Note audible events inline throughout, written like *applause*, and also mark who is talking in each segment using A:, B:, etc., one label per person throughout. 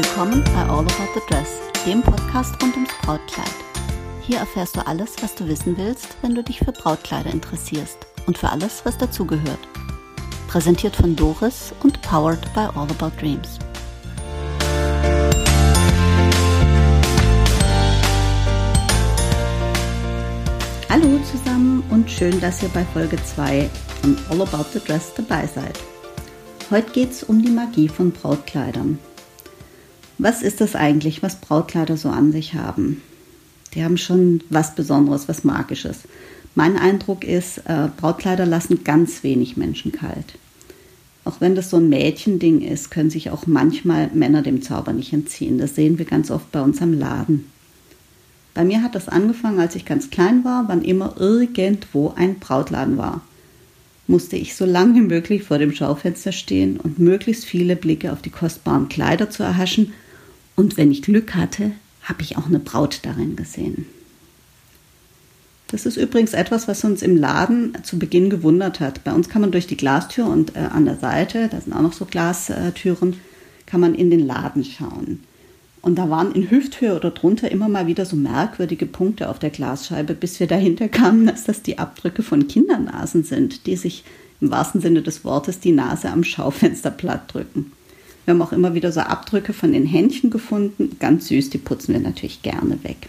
A: Willkommen bei All About the Dress, dem Podcast rund ums Brautkleid. Hier erfährst du alles, was du wissen willst, wenn du dich für Brautkleider interessierst und für alles, was dazugehört. Präsentiert von Doris und powered by All About Dreams. Hallo zusammen und schön, dass ihr bei Folge 2 von All About the Dress dabei seid. Heute geht es um die Magie von Brautkleidern. Was ist das eigentlich, was Brautkleider so an sich haben? Die haben schon was Besonderes, was Magisches. Mein Eindruck ist, äh, Brautkleider lassen ganz wenig Menschen kalt. Auch wenn das so ein Mädchending ist, können sich auch manchmal Männer dem Zauber nicht entziehen. Das sehen wir ganz oft bei uns am Laden. Bei mir hat das angefangen, als ich ganz klein war, wann immer irgendwo ein Brautladen war musste ich so lange wie möglich vor dem Schaufenster stehen und möglichst viele Blicke auf die kostbaren Kleider zu erhaschen. Und wenn ich Glück hatte, habe ich auch eine Braut darin gesehen. Das ist übrigens etwas, was uns im Laden zu Beginn gewundert hat. Bei uns kann man durch die Glastür und äh, an der Seite, da sind auch noch so Glastüren, kann man in den Laden schauen. Und da waren in Hüfthöhe oder drunter immer mal wieder so merkwürdige Punkte auf der Glasscheibe, bis wir dahinter kamen, *laughs* dass das die Abdrücke von Kindernasen sind, die sich im wahrsten Sinne des Wortes die Nase am Schaufenster platt drücken. Wir haben auch immer wieder so Abdrücke von den Händchen gefunden, ganz süß, die putzen wir natürlich gerne weg.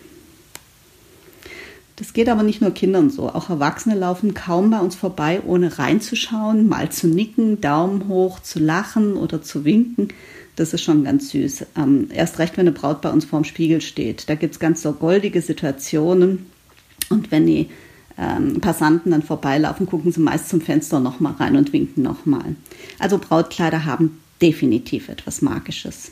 A: Das geht aber nicht nur Kindern so. Auch Erwachsene laufen kaum bei uns vorbei, ohne reinzuschauen, mal zu nicken, Daumen hoch, zu lachen oder zu winken. Das ist schon ganz süß. Ähm, erst recht, wenn eine Braut bei uns vorm Spiegel steht. Da gibt es ganz so goldige Situationen. Und wenn die ähm, Passanten dann vorbeilaufen, gucken sie meist zum Fenster nochmal rein und winken nochmal. Also Brautkleider haben definitiv etwas Magisches.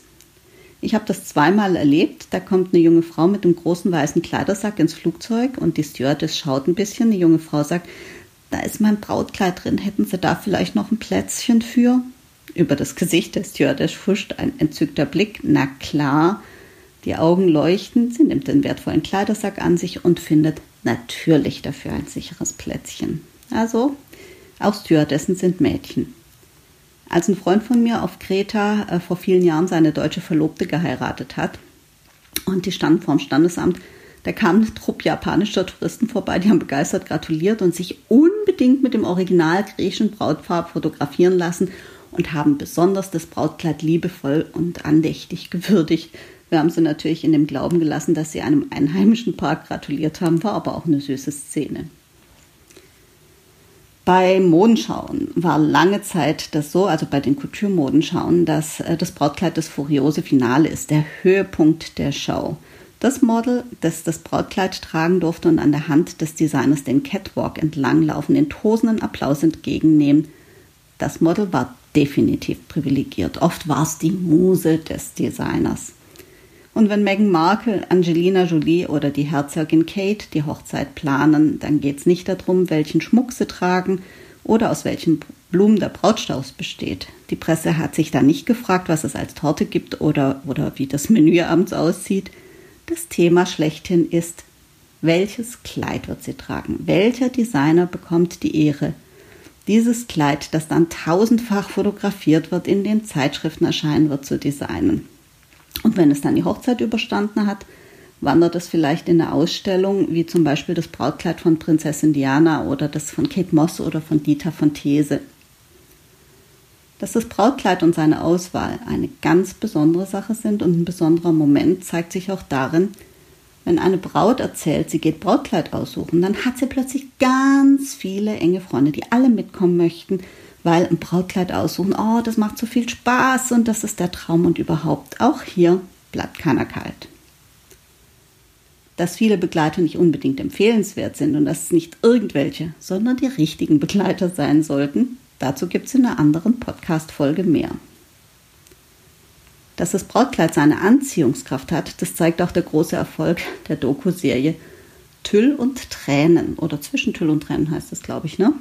A: Ich habe das zweimal erlebt. Da kommt eine junge Frau mit einem großen weißen Kleidersack ins Flugzeug und die Stewardess schaut ein bisschen. Die junge Frau sagt, da ist mein Brautkleid drin, hätten Sie da vielleicht noch ein Plätzchen für? Über das Gesicht des Stewardess huscht ein entzückter Blick. Na klar, die Augen leuchten, sie nimmt den wertvollen Kleidersack an sich und findet natürlich dafür ein sicheres Plätzchen. Also, auch Stewardessen sind Mädchen. Als ein Freund von mir auf Kreta äh, vor vielen Jahren seine deutsche Verlobte geheiratet hat und die standen vorm Standesamt, da kam ein Trupp japanischer Touristen vorbei, die haben begeistert gratuliert und sich unbedingt mit dem Original griechischen Brautfarb fotografieren lassen und haben besonders das Brautkleid liebevoll und andächtig gewürdigt. Wir haben sie natürlich in dem Glauben gelassen, dass sie einem einheimischen Paar gratuliert haben, war aber auch eine süße Szene. Bei Modenschauen war lange Zeit das so, also bei den Couture-Modenschauen, dass äh, das Brautkleid das furiose Finale ist, der Höhepunkt der Show. Das Model, das das Brautkleid tragen durfte und an der Hand des Designers den Catwalk entlanglaufen, den tosenden Applaus entgegennehmen, das Model war definitiv privilegiert. Oft war es die Muse des Designers. Und wenn Meghan Markle, Angelina Jolie oder die Herzogin Kate die Hochzeit planen, dann geht es nicht darum, welchen Schmuck sie tragen oder aus welchen Blumen der Brautstrauß besteht. Die Presse hat sich da nicht gefragt, was es als Torte gibt oder, oder wie das Menü abends aussieht. Das Thema schlechthin ist, welches Kleid wird sie tragen? Welcher Designer bekommt die Ehre, dieses Kleid, das dann tausendfach fotografiert wird, in den Zeitschriften erscheinen wird, zu designen? Und wenn es dann die Hochzeit überstanden hat, wandert es vielleicht in eine Ausstellung, wie zum Beispiel das Brautkleid von Prinzessin Diana oder das von Kate Moss oder von Dieter von These. Dass das Brautkleid und seine Auswahl eine ganz besondere Sache sind und ein besonderer Moment zeigt sich auch darin, wenn eine Braut erzählt, sie geht Brautkleid aussuchen, dann hat sie plötzlich ganz viele enge Freunde, die alle mitkommen möchten weil ein Brautkleid aussuchen, oh, das macht so viel Spaß und das ist der Traum und überhaupt. Auch hier bleibt keiner kalt. Dass viele Begleiter nicht unbedingt empfehlenswert sind und dass es nicht irgendwelche, sondern die richtigen Begleiter sein sollten, dazu gibt es in einer anderen Podcast-Folge mehr. Dass das Brautkleid seine Anziehungskraft hat, das zeigt auch der große Erfolg der Doku-Serie Tüll und Tränen oder zwischen Tüll und Tränen heißt es, glaube ich, ne?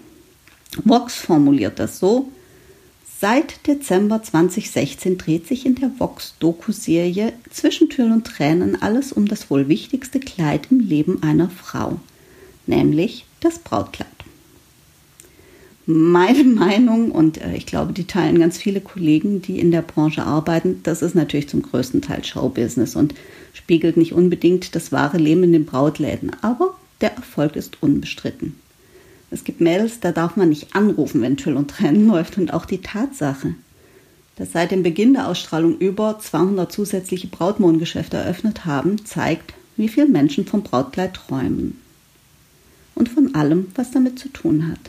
A: Vox formuliert das so. Seit Dezember 2016 dreht sich in der Vox-Doku-Serie Zwischen Tür und Tränen alles um das wohl wichtigste Kleid im Leben einer Frau, nämlich das Brautkleid. Meine *laughs* Meinung, und äh, ich glaube, die teilen ganz viele Kollegen, die in der Branche arbeiten, das ist natürlich zum größten Teil Showbusiness und spiegelt nicht unbedingt das wahre Leben in den Brautläden. Aber der Erfolg ist unbestritten. Es gibt Mails, da darf man nicht anrufen, wenn Tüll und Tränen *laughs* läuft. Und auch die Tatsache, dass seit dem Beginn der Ausstrahlung über 200 zusätzliche Brautmodengeschäfte eröffnet haben, zeigt, wie viele Menschen vom Brautkleid träumen. Und von allem, was damit zu tun hat.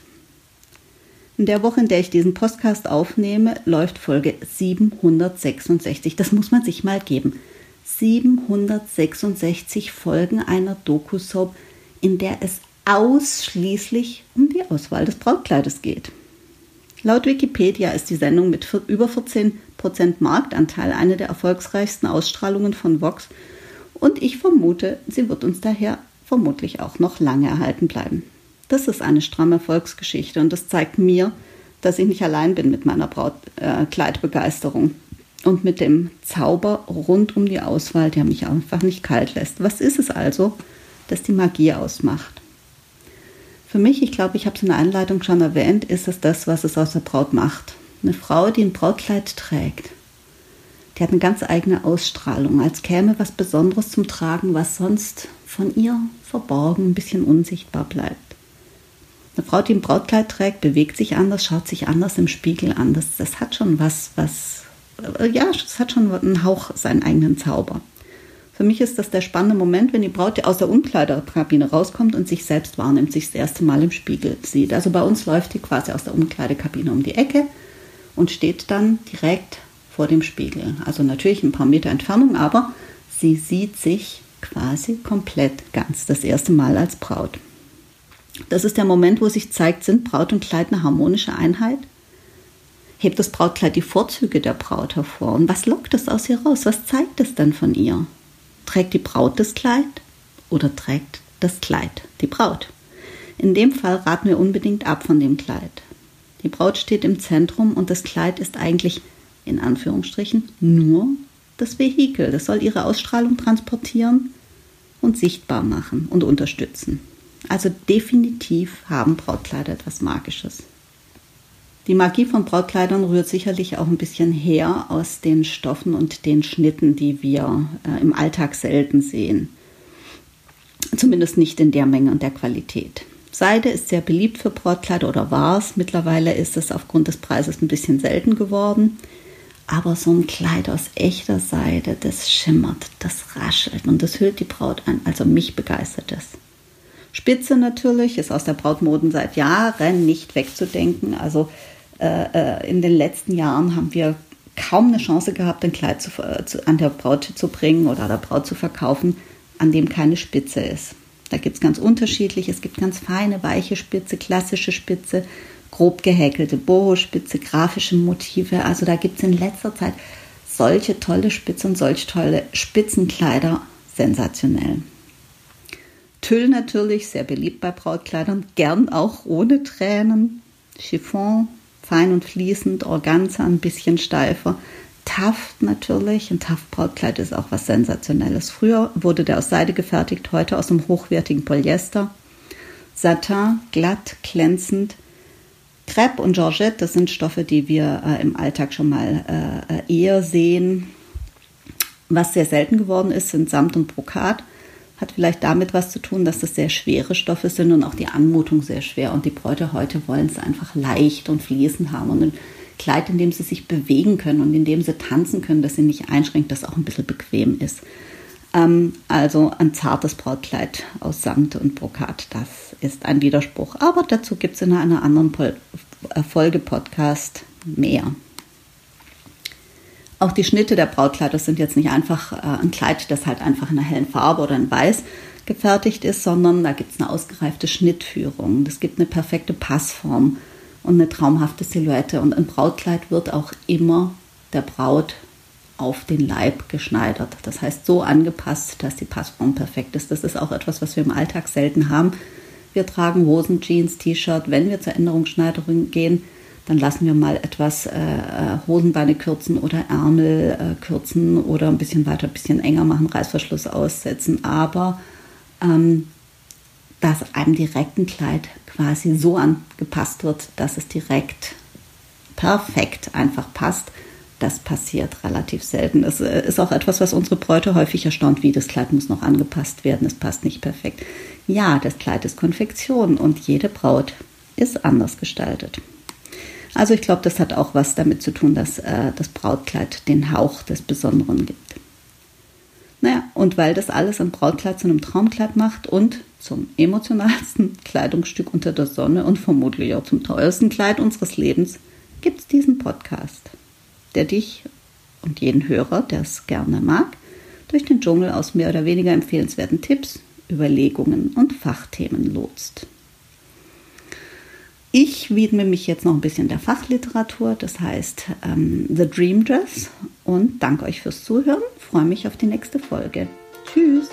A: In der Woche, in der ich diesen Podcast aufnehme, läuft Folge 766. Das muss man sich mal geben. 766 Folgen einer Doku-Soap, in der es ausschließlich um die Auswahl des Brautkleides geht. Laut Wikipedia ist die Sendung mit über 14% Marktanteil eine der erfolgreichsten Ausstrahlungen von Vox und ich vermute, sie wird uns daher vermutlich auch noch lange erhalten bleiben. Das ist eine stramme Erfolgsgeschichte und das zeigt mir, dass ich nicht allein bin mit meiner Brautkleidbegeisterung äh, und mit dem Zauber rund um die Auswahl, der mich einfach nicht kalt lässt. Was ist es also, das die Magie ausmacht? Für mich, ich glaube, ich habe es in der Einleitung schon erwähnt, ist es das, was es aus der Braut macht. Eine Frau, die ein Brautkleid trägt, die hat eine ganz eigene Ausstrahlung, als käme was Besonderes zum Tragen, was sonst von ihr verborgen, ein bisschen unsichtbar bleibt. Eine Frau, die ein Brautkleid trägt, bewegt sich anders, schaut sich anders im Spiegel an. Das, das hat schon was, was, ja, das hat schon einen Hauch seinen eigenen Zauber. Für mich ist das der spannende Moment, wenn die Braut aus der Umkleidekabine rauskommt und sich selbst wahrnimmt, sich das erste Mal im Spiegel sieht. Also bei uns läuft die quasi aus der Umkleidekabine um die Ecke und steht dann direkt vor dem Spiegel. Also natürlich ein paar Meter Entfernung, aber sie sieht sich quasi komplett ganz das erste Mal als Braut. Das ist der Moment, wo sich zeigt, sind Braut und Kleid eine harmonische Einheit? Hebt das Brautkleid die Vorzüge der Braut hervor? Und was lockt es aus ihr raus? Was zeigt es denn von ihr? Trägt die Braut das Kleid oder trägt das Kleid die Braut? In dem Fall raten wir unbedingt ab von dem Kleid. Die Braut steht im Zentrum und das Kleid ist eigentlich in Anführungsstrichen nur das Vehikel. Das soll ihre Ausstrahlung transportieren und sichtbar machen und unterstützen. Also definitiv haben Brautkleider etwas Magisches. Die Magie von Brautkleidern rührt sicherlich auch ein bisschen her aus den Stoffen und den Schnitten, die wir äh, im Alltag selten sehen. Zumindest nicht in der Menge und der Qualität. Seide ist sehr beliebt für Brautkleider oder war es. Mittlerweile ist es aufgrund des Preises ein bisschen selten geworden. Aber so ein Kleid aus echter Seide, das schimmert, das raschelt und das hüllt die Braut an. Also mich begeistert es. Spitze natürlich, ist aus der Brautmoden seit Jahren nicht wegzudenken. Also in den letzten Jahren haben wir kaum eine Chance gehabt, ein Kleid zu, äh, zu, an der Braut zu bringen oder der Braut zu verkaufen, an dem keine Spitze ist. Da gibt es ganz unterschiedlich. Es gibt ganz feine, weiche Spitze, klassische Spitze, grob gehäkelte Boho-Spitze, grafische Motive. Also da gibt es in letzter Zeit solche tolle Spitze und solch tolle Spitzenkleider. Sensationell. Tüll natürlich, sehr beliebt bei Brautkleidern, gern auch ohne Tränen. Chiffon, fein und fließend, Organza ein bisschen steifer. Taft natürlich, ein Taft-Brautkleid ist auch was Sensationelles. Früher wurde der aus Seide gefertigt, heute aus einem hochwertigen Polyester. Satin, glatt, glänzend. Crepe und Georgette, das sind Stoffe, die wir äh, im Alltag schon mal äh, äh eher sehen. Was sehr selten geworden ist, sind Samt und Brokat. Hat vielleicht damit was zu tun, dass das sehr schwere Stoffe sind und auch die Anmutung sehr schwer. Und die Bräute heute wollen es einfach leicht und fließend haben und ein Kleid, in dem sie sich bewegen können und in dem sie tanzen können, dass sie nicht einschränkt, das auch ein bisschen bequem ist. Ähm, also ein zartes Brautkleid aus Samt und Brokat, das ist ein Widerspruch. Aber dazu gibt es in einer anderen Folge-Podcast mehr. Auch die Schnitte der Brautkleider sind jetzt nicht einfach äh, ein Kleid, das halt einfach in einer hellen Farbe oder in Weiß gefertigt ist, sondern da gibt es eine ausgereifte Schnittführung. Es gibt eine perfekte Passform und eine traumhafte Silhouette. Und ein Brautkleid wird auch immer der Braut auf den Leib geschneidert. Das heißt, so angepasst, dass die Passform perfekt ist. Das ist auch etwas, was wir im Alltag selten haben. Wir tragen Hosen, Jeans, T-Shirt. Wenn wir zur Änderungsschneiderung gehen, dann lassen wir mal etwas äh, äh, Hosenbeine kürzen oder Ärmel äh, kürzen oder ein bisschen weiter, ein bisschen enger machen, Reißverschluss aussetzen. Aber ähm, dass einem direkt ein Kleid quasi so angepasst wird, dass es direkt perfekt einfach passt. Das passiert relativ selten. Das äh, ist auch etwas, was unsere Bräute häufig erstaunt, wie das Kleid muss noch angepasst werden, es passt nicht perfekt. Ja, das Kleid ist Konfektion und jede Braut ist anders gestaltet. Also ich glaube, das hat auch was damit zu tun, dass äh, das Brautkleid den Hauch des Besonderen gibt. Naja, und weil das alles ein Brautkleid zu einem Traumkleid macht und zum emotionalsten *laughs* Kleidungsstück unter der Sonne und vermutlich auch zum teuersten Kleid unseres Lebens, gibt es diesen Podcast, der dich und jeden Hörer, der es gerne mag, durch den Dschungel aus mehr oder weniger empfehlenswerten Tipps, Überlegungen und Fachthemen lotst. Ich widme mich jetzt noch ein bisschen der Fachliteratur, das heißt ähm, The Dream Dress und danke euch fürs Zuhören. Freue mich auf die nächste Folge. Tschüss!